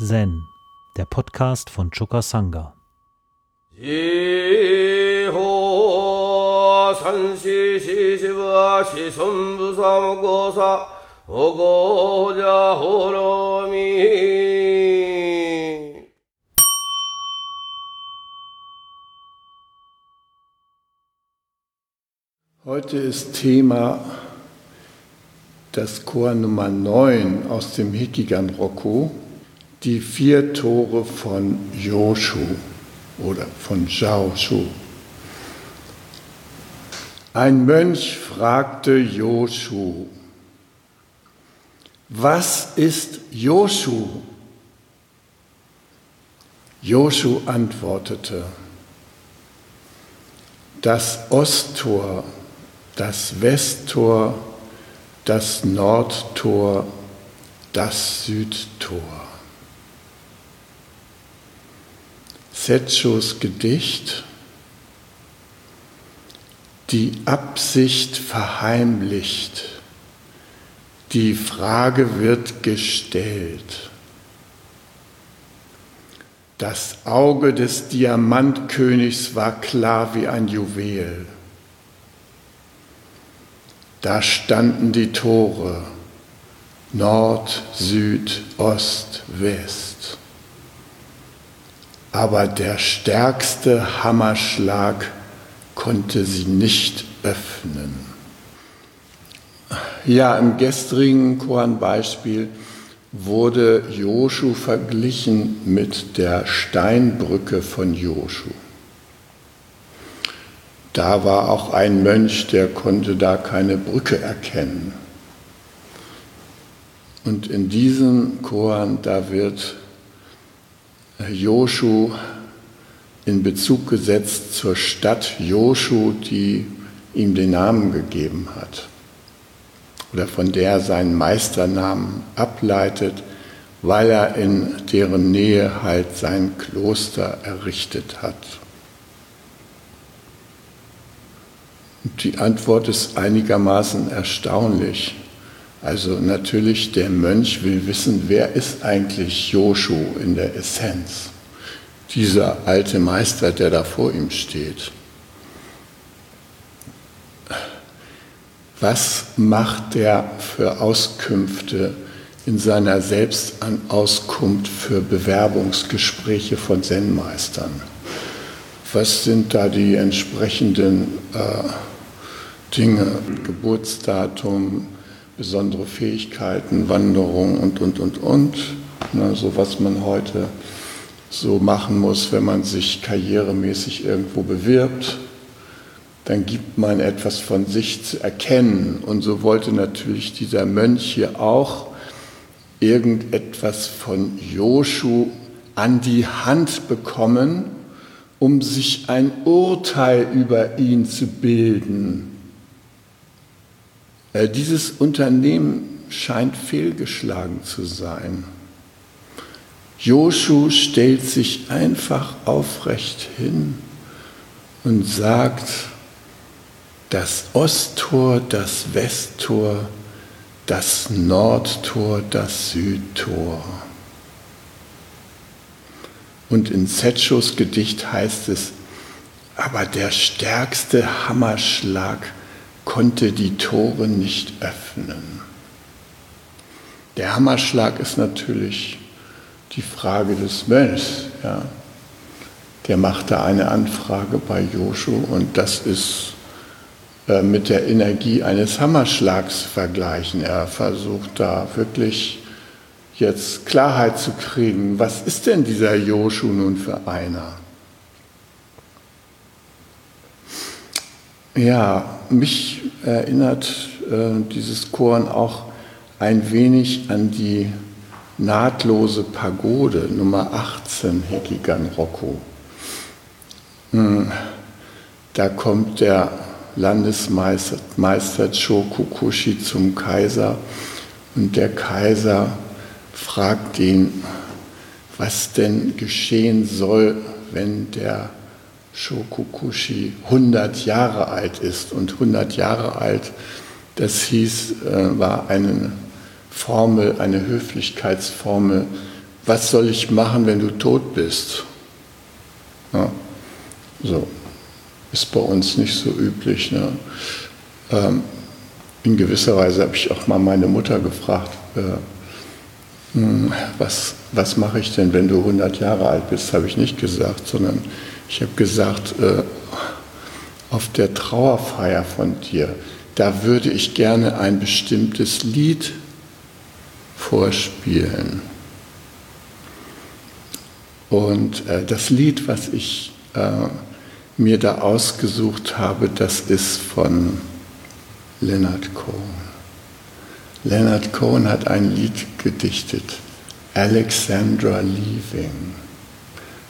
Zen, der Podcast von Choka Sangha. Heute ist Thema das Chor Nummer 9 aus dem Hikigan Roku, die vier Tore von Yoshu oder von Zhaoshu. Ein Mönch fragte Yoshu, was ist Yoshu? Yoshu antwortete, das Osttor, das Westtor, das Nordtor, das Südtor. Setschos Gedicht Die Absicht verheimlicht, die Frage wird gestellt. Das Auge des Diamantkönigs war klar wie ein Juwel. Da standen die Tore Nord, Süd, Ost, West. Aber der stärkste Hammerschlag konnte sie nicht öffnen. Ja, im gestrigen Koran-Beispiel wurde Joshu verglichen mit der Steinbrücke von Joshu. Da war auch ein Mönch, der konnte da keine Brücke erkennen. Und in diesem Koran, da wird Joshu in Bezug gesetzt zur Stadt Joshu, die ihm den Namen gegeben hat oder von der er seinen Meisternamen ableitet, weil er in deren Nähe halt sein Kloster errichtet hat. Die Antwort ist einigermaßen erstaunlich. Also natürlich, der Mönch will wissen, wer ist eigentlich Joshu in der Essenz? Dieser alte Meister, der da vor ihm steht. Was macht der für Auskünfte in seiner Selbstauskunft für Bewerbungsgespräche von Zen-Meistern? Was sind da die entsprechenden äh, Dinge, Geburtsdatum, besondere Fähigkeiten, Wanderung und, und, und, und. Ne, so was man heute so machen muss, wenn man sich karrieremäßig irgendwo bewirbt. Dann gibt man etwas von sich zu erkennen. Und so wollte natürlich dieser Mönch hier auch irgendetwas von Joshu an die Hand bekommen, um sich ein Urteil über ihn zu bilden. Äh, dieses Unternehmen scheint fehlgeschlagen zu sein. Joshu stellt sich einfach aufrecht hin und sagt, das Osttor, das Westtor, das Nordtor, das Südtor. Und in Setschos Gedicht heißt es, aber der stärkste Hammerschlag konnte die Tore nicht öffnen. Der Hammerschlag ist natürlich die Frage des Mönchs. Ja. Der machte eine Anfrage bei Joshu und das ist äh, mit der Energie eines Hammerschlags vergleichen. Er versucht da wirklich jetzt Klarheit zu kriegen. Was ist denn dieser Joshu nun für einer? Ja, mich erinnert äh, dieses Korn auch ein wenig an die nahtlose Pagode Nummer 18 Hekigan Rokko. Hm, da kommt der Landesmeister Meister Chokukushi zum Kaiser und der Kaiser fragt ihn, was denn geschehen soll, wenn der Shokukushi 100 Jahre alt ist. Und 100 Jahre alt, das hieß, äh, war eine Formel, eine Höflichkeitsformel, was soll ich machen, wenn du tot bist? Ja, so ist bei uns nicht so üblich. Ne? Ähm, in gewisser Weise habe ich auch mal meine Mutter gefragt, äh, hm, was, was mache ich denn, wenn du 100 Jahre alt bist, habe ich nicht gesagt, sondern ich habe gesagt, äh, auf der Trauerfeier von dir, da würde ich gerne ein bestimmtes Lied vorspielen. Und äh, das Lied, was ich äh, mir da ausgesucht habe, das ist von Leonard Cohen. Leonard Cohen hat ein Lied gedichtet, Alexandra Leaving.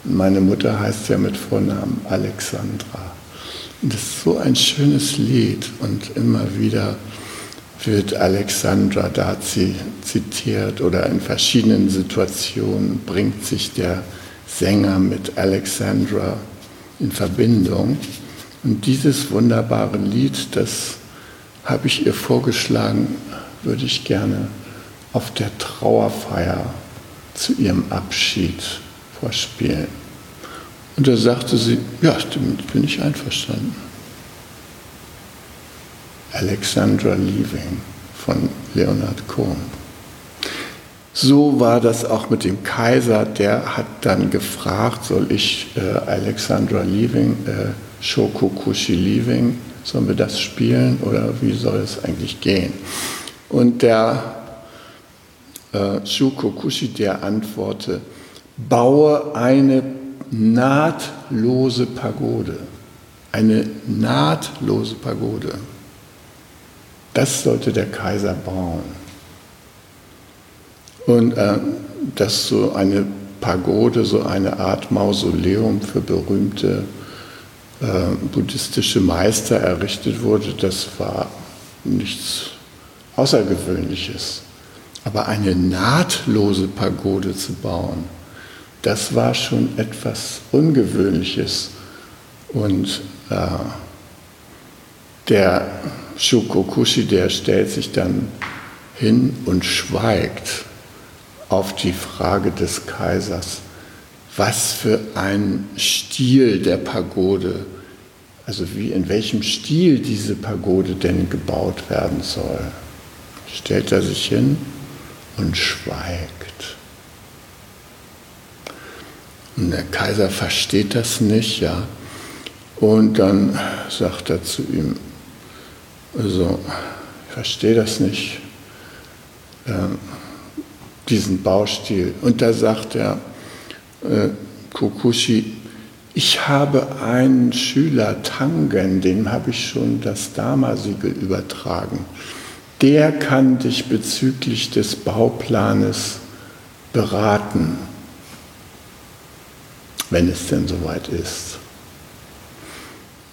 Meine Mutter heißt ja mit Vornamen Alexandra. Und das ist so ein schönes Lied und immer wieder wird Alexandra da zitiert oder in verschiedenen Situationen bringt sich der Sänger mit Alexandra in Verbindung. Und dieses wunderbare Lied, das habe ich ihr vorgeschlagen, würde ich gerne auf der Trauerfeier zu ihrem Abschied vorspielen. Und da sagte sie, ja, damit bin ich einverstanden. Alexandra Leaving von Leonard Cohen. So war das auch mit dem Kaiser, der hat dann gefragt, soll ich äh, Alexandra Leaving, äh, Shokokushi Leaving, sollen wir das spielen oder wie soll es eigentlich gehen? Und der äh, Shukokushi, der antwortete, baue eine nahtlose Pagode. Eine nahtlose Pagode. Das sollte der Kaiser bauen. Und äh, dass so eine Pagode, so eine Art Mausoleum für berühmte äh, buddhistische Meister errichtet wurde, das war nichts Außergewöhnliches. Aber eine nahtlose Pagode zu bauen, das war schon etwas Ungewöhnliches. Und äh, der Shukokushi, der stellt sich dann hin und schweigt auf die Frage des Kaisers, was für ein Stil der Pagode, also wie in welchem Stil diese Pagode denn gebaut werden soll. Stellt er sich hin und schweigt. Und der Kaiser versteht das nicht, ja. Und dann sagt er zu ihm, also, ich verstehe das nicht. Ähm, diesen Baustil. Und da sagt er, äh, Kokushi, ich habe einen Schüler, Tangen, dem habe ich schon das Dharma-Siegel übertragen. Der kann dich bezüglich des Bauplanes beraten, wenn es denn soweit ist.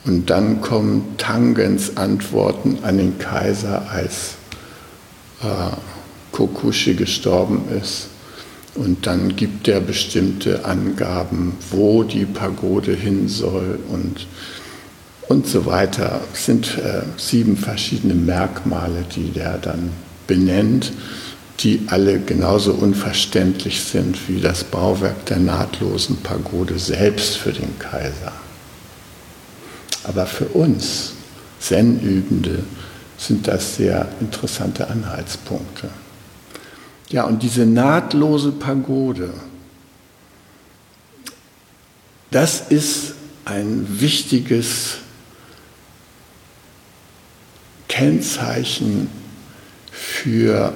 Und dann kommen Tangens Antworten an den Kaiser als äh, Kokushi gestorben ist. Und dann gibt er bestimmte Angaben, wo die Pagode hin soll und, und so weiter. Es sind äh, sieben verschiedene Merkmale, die der dann benennt, die alle genauso unverständlich sind wie das Bauwerk der nahtlosen Pagode selbst für den Kaiser. Aber für uns Zen-Übende sind das sehr interessante Anhaltspunkte. Ja, und diese nahtlose Pagode, das ist ein wichtiges Kennzeichen für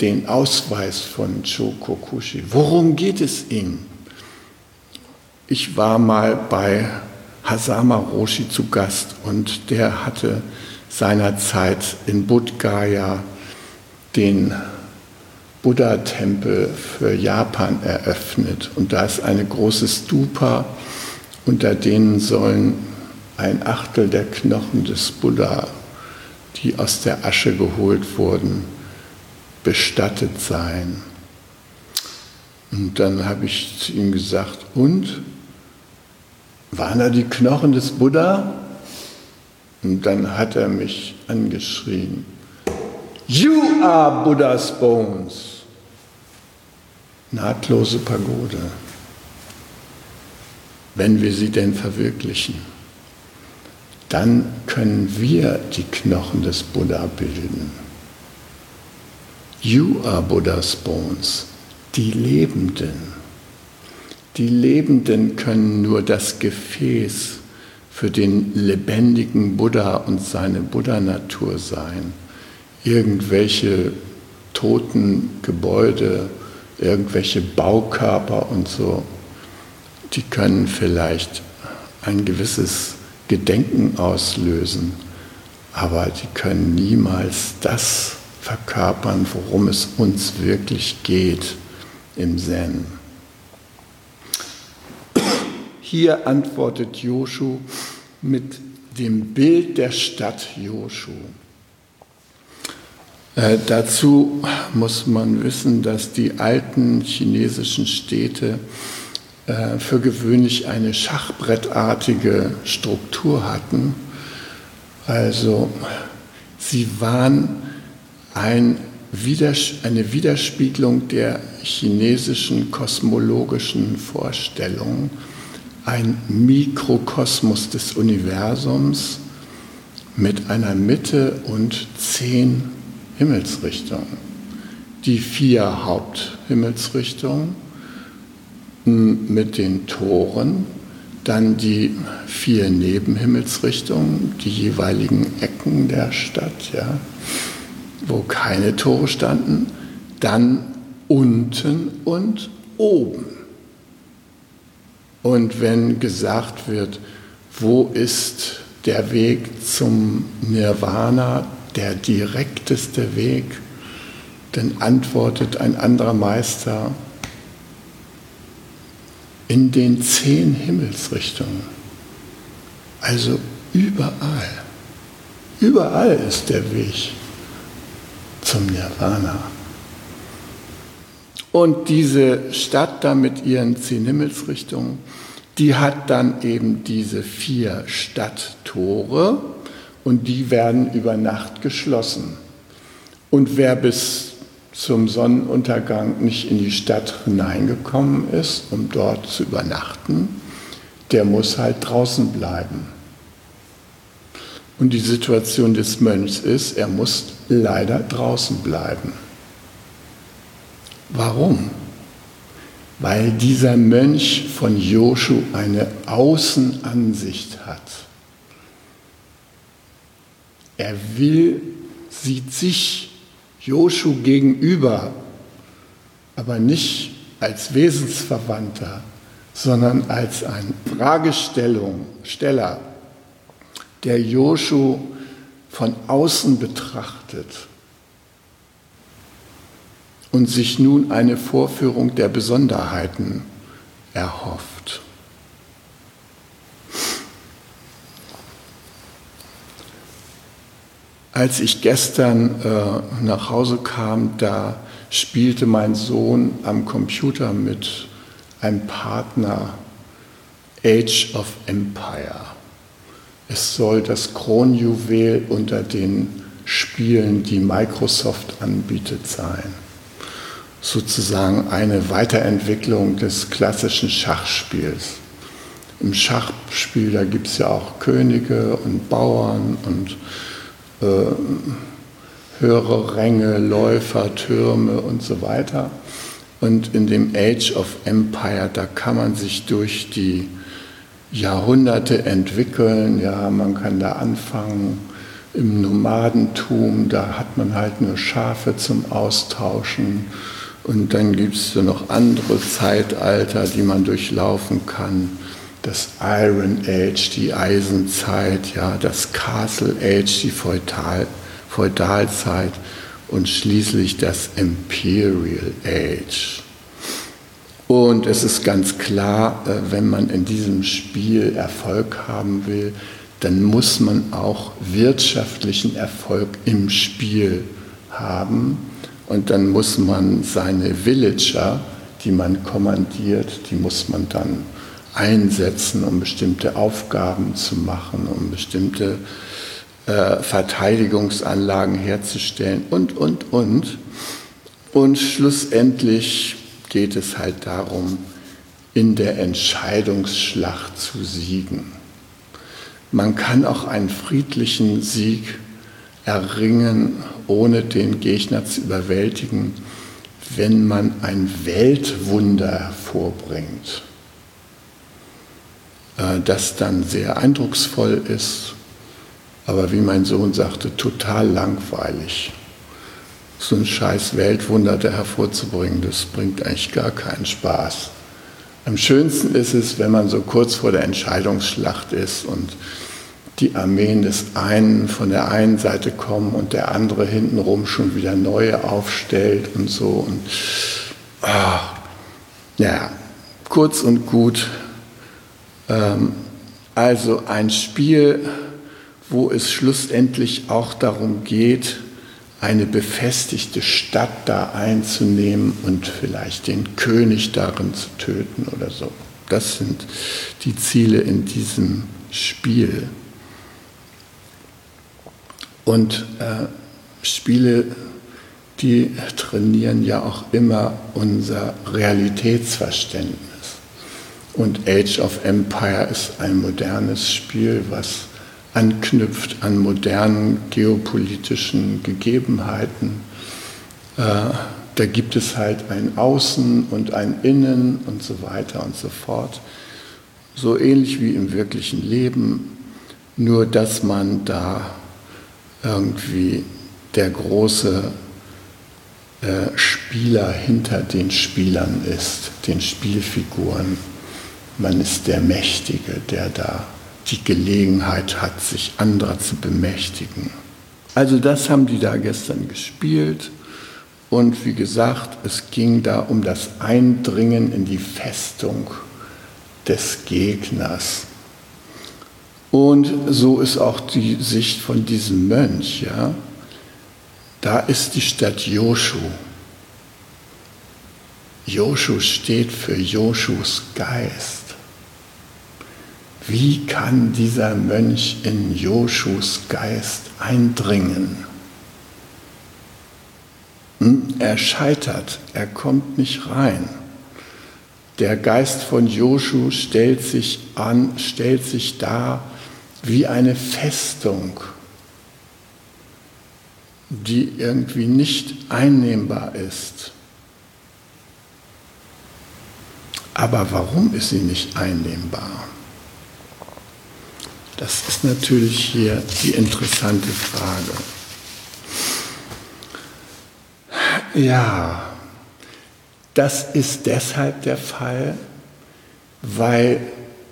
den Ausweis von Chokokushi. Worum geht es ihm? Ich war mal bei Hasama Roshi zu Gast und der hatte seinerzeit in Bodh Gaya den Buddha-Tempel für Japan eröffnet. Und da ist eine große Stupa, unter denen sollen ein Achtel der Knochen des Buddha, die aus der Asche geholt wurden, bestattet sein. Und dann habe ich zu ihm gesagt, und? Waren da die Knochen des Buddha? Und dann hat er mich angeschrien. You are Buddha's bones. nahtlose Pagode, wenn wir sie denn verwirklichen, dann können wir die Knochen des Buddha bilden. You are Buddha's bones, die Lebenden. Die Lebenden können nur das Gefäß für den lebendigen Buddha und seine Buddha-Natur sein. Irgendwelche toten Gebäude, irgendwelche Baukörper und so, die können vielleicht ein gewisses Gedenken auslösen, aber die können niemals das verkörpern, worum es uns wirklich geht im Zen. Hier antwortet Joshu mit dem Bild der Stadt Joshu. Äh, dazu muss man wissen, dass die alten chinesischen Städte äh, für gewöhnlich eine schachbrettartige Struktur hatten. Also sie waren ein Widers eine Widerspiegelung der chinesischen kosmologischen Vorstellung, ein Mikrokosmos des Universums mit einer Mitte und zehn Himmelsrichtungen. Die vier Haupthimmelsrichtungen mit den Toren, dann die vier Nebenhimmelsrichtungen, die jeweiligen Ecken der Stadt, ja, wo keine Tore standen, dann unten und oben. Und wenn gesagt wird, wo ist der Weg zum Nirvana, der direkteste Weg, dann antwortet ein anderer Meister, in den zehn Himmelsrichtungen. Also überall. Überall ist der Weg zum Nirvana. Und diese Stadt da mit ihren zehn Himmelsrichtungen, die hat dann eben diese vier Stadttore und die werden über Nacht geschlossen. Und wer bis zum Sonnenuntergang nicht in die Stadt hineingekommen ist, um dort zu übernachten, der muss halt draußen bleiben. Und die Situation des Mönchs ist, er muss leider draußen bleiben. Warum? Weil dieser Mönch von Joshu eine Außenansicht hat. Er will, sieht sich Joshu gegenüber, aber nicht als Wesensverwandter, sondern als ein Fragesteller, der Joshu von außen betrachtet und sich nun eine Vorführung der Besonderheiten erhofft. Als ich gestern äh, nach Hause kam, da spielte mein Sohn am Computer mit einem Partner Age of Empire. Es soll das Kronjuwel unter den Spielen, die Microsoft anbietet, sein. Sozusagen eine Weiterentwicklung des klassischen Schachspiels. Im Schachspiel, da gibt es ja auch Könige und Bauern und äh, höhere Ränge, Läufer, Türme und so weiter. Und in dem Age of Empire, da kann man sich durch die Jahrhunderte entwickeln. Ja, man kann da anfangen im Nomadentum, da hat man halt nur Schafe zum Austauschen. Und dann gibt es noch andere Zeitalter, die man durchlaufen kann das Iron Age, die Eisenzeit, ja, das Castle Age, die Feudal, Feudalzeit und schließlich das Imperial Age. Und es ist ganz klar, äh, wenn man in diesem Spiel Erfolg haben will, dann muss man auch wirtschaftlichen Erfolg im Spiel haben. Und dann muss man seine Villager, die man kommandiert, die muss man dann einsetzen, um bestimmte Aufgaben zu machen, um bestimmte äh, Verteidigungsanlagen herzustellen und, und, und. Und schlussendlich geht es halt darum, in der Entscheidungsschlacht zu siegen. Man kann auch einen friedlichen Sieg erringen, ohne den Gegner zu überwältigen, wenn man ein Weltwunder hervorbringt, äh, das dann sehr eindrucksvoll ist, aber wie mein Sohn sagte, total langweilig. So ein scheiß Weltwunder da hervorzubringen, das bringt eigentlich gar keinen Spaß. Am schönsten ist es, wenn man so kurz vor der Entscheidungsschlacht ist und die Armeen des einen von der einen Seite kommen und der andere hintenrum schon wieder neue aufstellt und so. Und ah, ja, kurz und gut. Ähm, also ein Spiel, wo es schlussendlich auch darum geht, eine befestigte Stadt da einzunehmen und vielleicht den König darin zu töten oder so. Das sind die Ziele in diesem Spiel. Und äh, Spiele, die trainieren ja auch immer unser Realitätsverständnis. Und Age of Empire ist ein modernes Spiel, was anknüpft an modernen geopolitischen Gegebenheiten. Äh, da gibt es halt ein Außen und ein Innen und so weiter und so fort. So ähnlich wie im wirklichen Leben, nur dass man da irgendwie der große äh, Spieler hinter den Spielern ist, den Spielfiguren. Man ist der Mächtige, der da die Gelegenheit hat, sich anderer zu bemächtigen. Also das haben die da gestern gespielt. Und wie gesagt, es ging da um das Eindringen in die Festung des Gegners. Und so ist auch die Sicht von diesem Mönch. Ja? Da ist die Stadt Joshu. Joshu steht für Joshus Geist. Wie kann dieser Mönch in Joshus Geist eindringen? Hm, er scheitert, er kommt nicht rein. Der Geist von Joshu stellt sich an, stellt sich dar wie eine Festung, die irgendwie nicht einnehmbar ist. Aber warum ist sie nicht einnehmbar? Das ist natürlich hier die interessante Frage. Ja, das ist deshalb der Fall, weil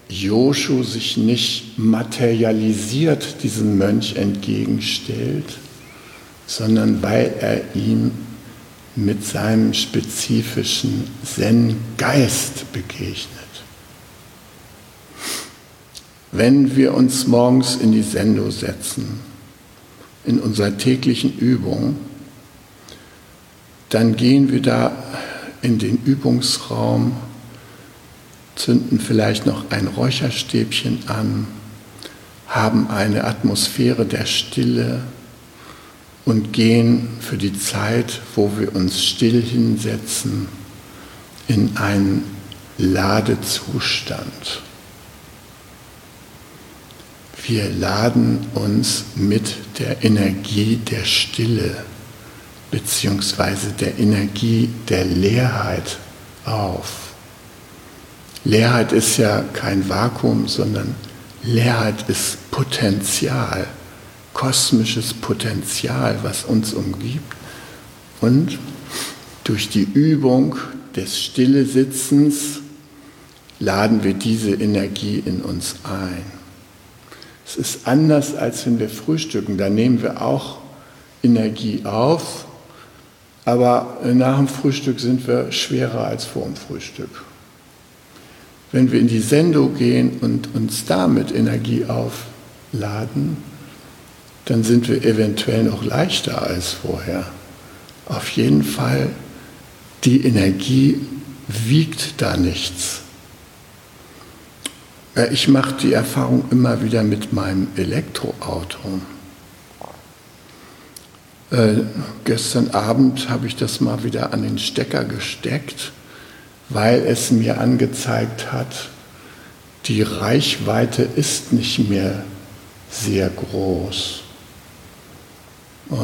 Joshu sich nicht materialisiert diesem Mönch entgegenstellt, sondern weil er ihm mit seinem spezifischen Zen-Geist begegnet. Wenn wir uns morgens in die Sendo setzen, in unserer täglichen Übung, dann gehen wir da in den Übungsraum zünden vielleicht noch ein Räucherstäbchen an, haben eine Atmosphäre der Stille und gehen für die Zeit, wo wir uns still hinsetzen, in einen Ladezustand. Wir laden uns mit der Energie der Stille beziehungsweise der Energie der Leerheit auf. Leerheit ist ja kein Vakuum, sondern Leerheit ist Potenzial, kosmisches Potenzial, was uns umgibt. Und durch die Übung des Stillesitzens laden wir diese Energie in uns ein. Es ist anders, als wenn wir frühstücken. Da nehmen wir auch Energie auf, aber nach dem Frühstück sind wir schwerer als vor dem Frühstück wenn wir in die Sendung gehen und uns damit Energie aufladen, dann sind wir eventuell noch leichter als vorher. Auf jeden Fall, die Energie wiegt da nichts. Ich mache die Erfahrung immer wieder mit meinem Elektroauto. Äh, gestern Abend habe ich das mal wieder an den Stecker gesteckt weil es mir angezeigt hat, die Reichweite ist nicht mehr sehr groß. Äh,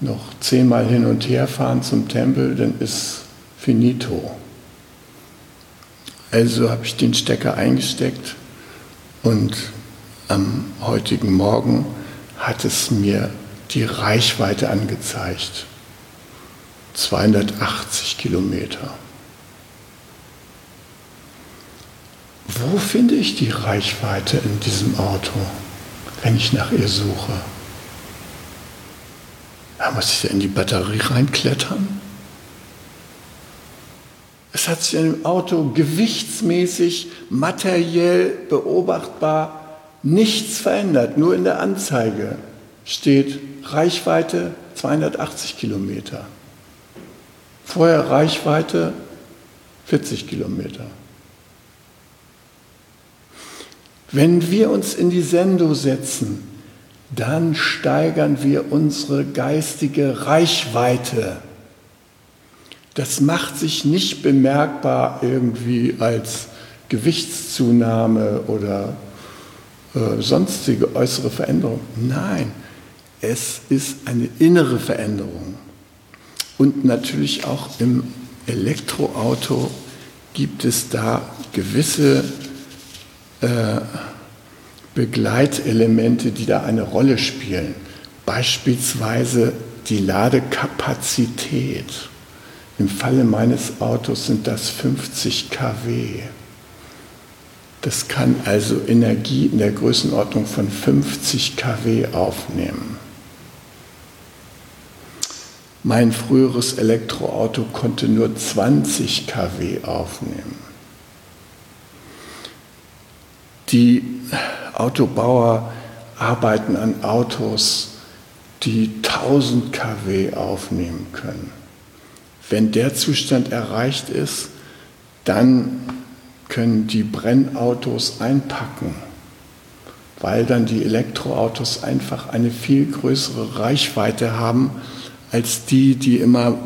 noch zehnmal hin und her fahren zum Tempel, dann ist finito. Also habe ich den Stecker eingesteckt und am heutigen Morgen hat es mir die Reichweite angezeigt. 280 Kilometer. Wo finde ich die Reichweite in diesem Auto, wenn ich nach ihr suche? Da muss ich ja in die Batterie reinklettern. Es hat sich in dem Auto gewichtsmäßig, materiell beobachtbar nichts verändert. Nur in der Anzeige steht Reichweite 280 Kilometer. Vorher Reichweite 40 Kilometer. Wenn wir uns in die Sendo setzen, dann steigern wir unsere geistige Reichweite. Das macht sich nicht bemerkbar irgendwie als Gewichtszunahme oder äh, sonstige äußere Veränderung. Nein, es ist eine innere Veränderung. Und natürlich auch im Elektroauto gibt es da gewisse äh, Begleitelemente, die da eine Rolle spielen. Beispielsweise die Ladekapazität. Im Falle meines Autos sind das 50 kW. Das kann also Energie in der Größenordnung von 50 kW aufnehmen. Mein früheres Elektroauto konnte nur 20 kW aufnehmen. Die Autobauer arbeiten an Autos, die 1000 kW aufnehmen können. Wenn der Zustand erreicht ist, dann können die Brennautos einpacken, weil dann die Elektroautos einfach eine viel größere Reichweite haben als die, die immer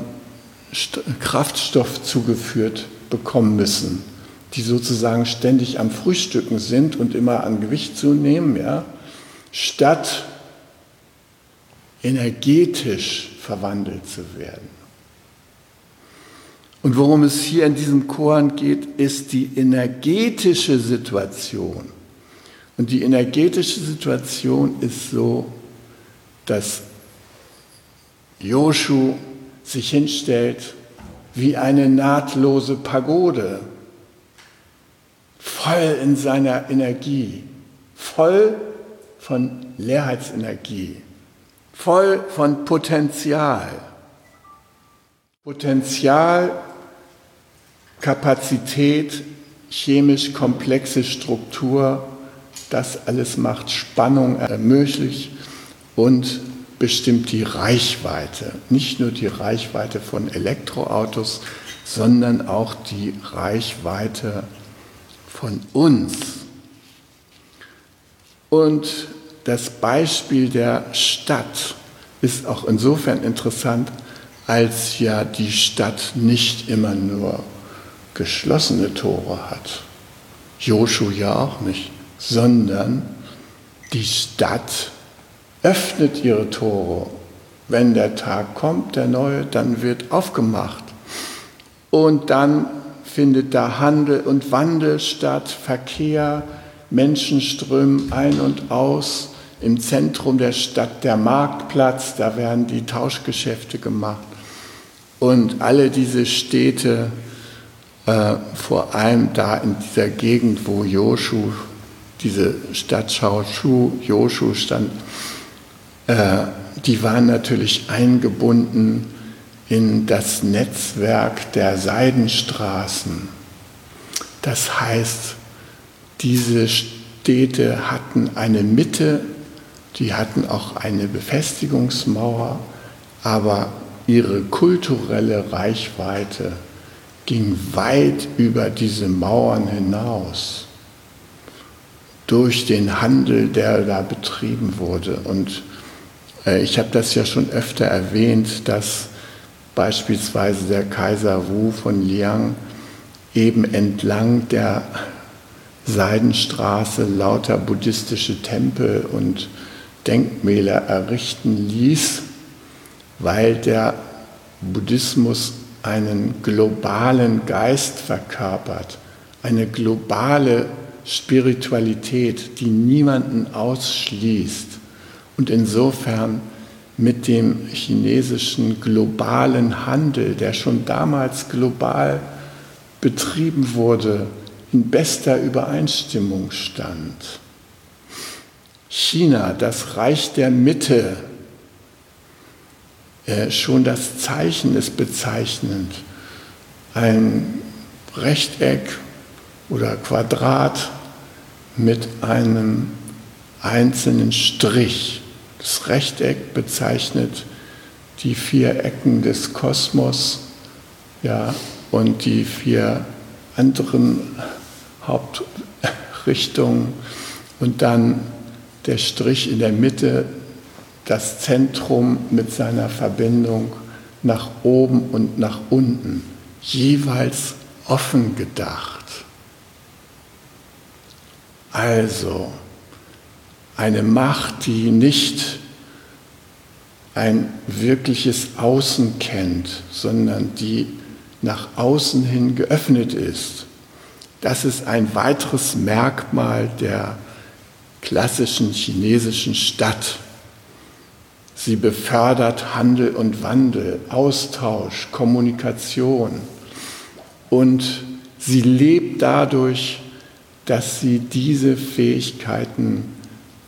Kraftstoff zugeführt bekommen müssen die sozusagen ständig am Frühstücken sind und immer an Gewicht zunehmen, ja, statt energetisch verwandelt zu werden. Und worum es hier in diesem Korn geht, ist die energetische Situation. Und die energetische Situation ist so, dass Joshu sich hinstellt wie eine nahtlose Pagode voll in seiner Energie, voll von Leerheitsenergie, voll von Potenzial. Potenzial, Kapazität, chemisch komplexe Struktur, das alles macht Spannung möglich und bestimmt die Reichweite. Nicht nur die Reichweite von Elektroautos, sondern auch die Reichweite von uns. Und das Beispiel der Stadt ist auch insofern interessant, als ja die Stadt nicht immer nur geschlossene Tore hat. Joshu ja auch nicht, sondern die Stadt öffnet ihre Tore. Wenn der Tag kommt, der neue, dann wird aufgemacht. Und dann findet da Handel und Wandel statt, Verkehr, Menschen strömen ein und aus. Im Zentrum der Stadt der Marktplatz, da werden die Tauschgeschäfte gemacht. Und alle diese Städte, äh, vor allem da in dieser Gegend, wo Joshu, diese Stadt Shaoshu, Joshu stand, äh, die waren natürlich eingebunden in das Netzwerk der Seidenstraßen. Das heißt, diese Städte hatten eine Mitte, die hatten auch eine Befestigungsmauer, aber ihre kulturelle Reichweite ging weit über diese Mauern hinaus durch den Handel, der da betrieben wurde. Und äh, ich habe das ja schon öfter erwähnt, dass Beispielsweise der Kaiser Wu von Liang eben entlang der Seidenstraße lauter buddhistische Tempel und Denkmäler errichten ließ, weil der Buddhismus einen globalen Geist verkörpert, eine globale Spiritualität, die niemanden ausschließt und insofern mit dem chinesischen globalen Handel, der schon damals global betrieben wurde, in bester Übereinstimmung stand. China, das Reich der Mitte, äh, schon das Zeichen ist bezeichnend. Ein Rechteck oder Quadrat mit einem einzelnen Strich. Das Rechteck bezeichnet die vier Ecken des Kosmos ja, und die vier anderen Hauptrichtungen und dann der Strich in der Mitte, das Zentrum mit seiner Verbindung nach oben und nach unten, jeweils offen gedacht. Also eine Macht, die nicht ein wirkliches Außen kennt, sondern die nach außen hin geöffnet ist. Das ist ein weiteres Merkmal der klassischen chinesischen Stadt. Sie befördert Handel und Wandel, Austausch, Kommunikation und sie lebt dadurch, dass sie diese Fähigkeiten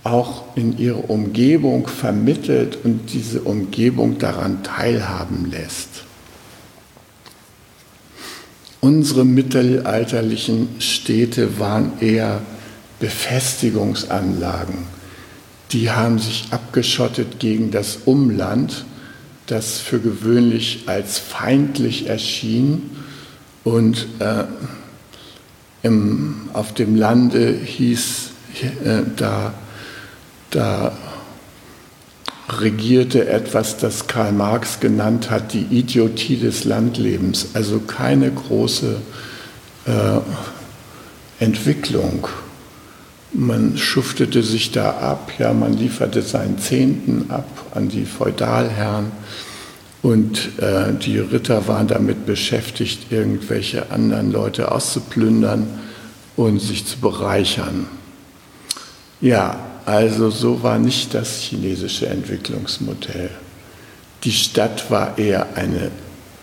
auch in ihre Umgebung vermittelt und diese Umgebung daran teilhaben lässt. Unsere mittelalterlichen Städte waren eher Befestigungsanlagen. Die haben sich abgeschottet gegen das Umland, das für gewöhnlich als feindlich erschien. Und äh, im, auf dem Lande hieß äh, da, da regierte etwas, das Karl Marx genannt hat, die Idiotie des Landlebens, also keine große äh, Entwicklung. Man schuftete sich da ab, ja, man lieferte seinen Zehnten ab an die Feudalherren und äh, die Ritter waren damit beschäftigt, irgendwelche anderen Leute auszuplündern und sich zu bereichern. Ja, also so war nicht das chinesische Entwicklungsmodell. Die Stadt war eher eine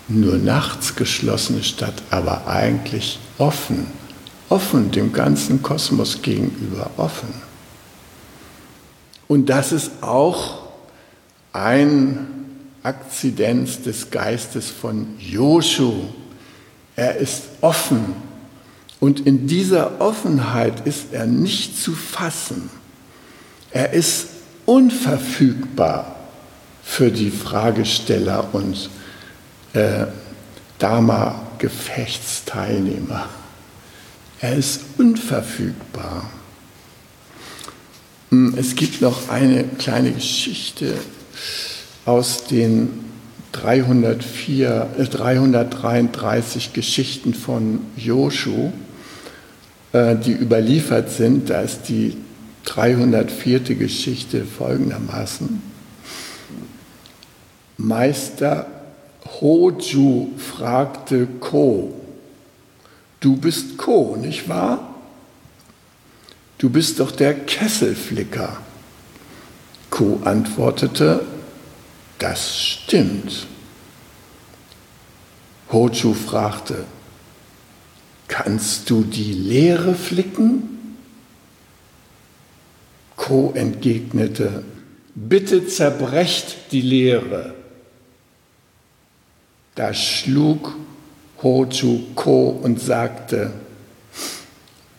nur nachts geschlossene Stadt, aber eigentlich offen, offen dem ganzen Kosmos gegenüber, offen. Und das ist auch ein Akzidenz des Geistes von Joshu. Er ist offen und in dieser Offenheit ist er nicht zu fassen. Er ist unverfügbar für die Fragesteller und äh, Dharma-Gefechtsteilnehmer. Er ist unverfügbar. Hm, es gibt noch eine kleine Geschichte aus den 304, äh, 333 Geschichten von Joshu, äh, die überliefert sind. Da ist die 304. Geschichte folgendermaßen. Meister Hoju fragte Ko, du bist Ko, nicht wahr? Du bist doch der Kesselflicker. Ko antwortete, das stimmt. Hoju fragte, kannst du die Leere flicken? Ko entgegnete, bitte zerbrecht die Lehre. Da schlug Hoju Ko und sagte,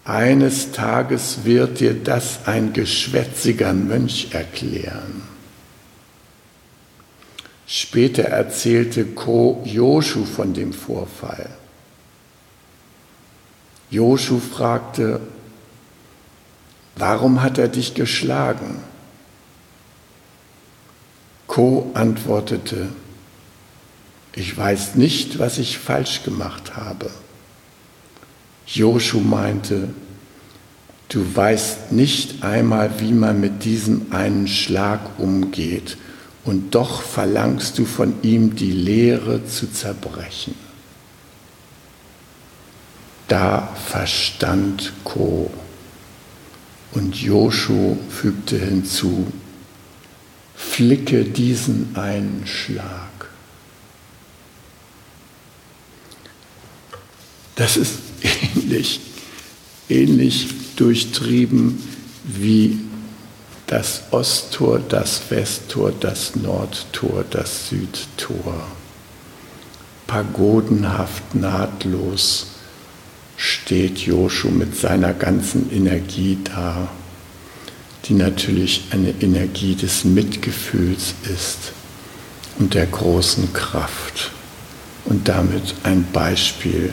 eines Tages wird dir das ein geschwätziger Mönch erklären. Später erzählte Ko Joshu von dem Vorfall. Joshu fragte, Warum hat er dich geschlagen? Ko antwortete, ich weiß nicht, was ich falsch gemacht habe. Joshu meinte, du weißt nicht einmal, wie man mit diesem einen Schlag umgeht, und doch verlangst du von ihm die Lehre zu zerbrechen. Da verstand Ko. Und Joshu fügte hinzu, flicke diesen einen Schlag. Das ist ähnlich, ähnlich durchtrieben wie das Osttor, das Westtor, das Nordtor, das Südtor. Pagodenhaft nahtlos steht Joshu mit seiner ganzen Energie da, die natürlich eine Energie des Mitgefühls ist und der großen Kraft und damit ein Beispiel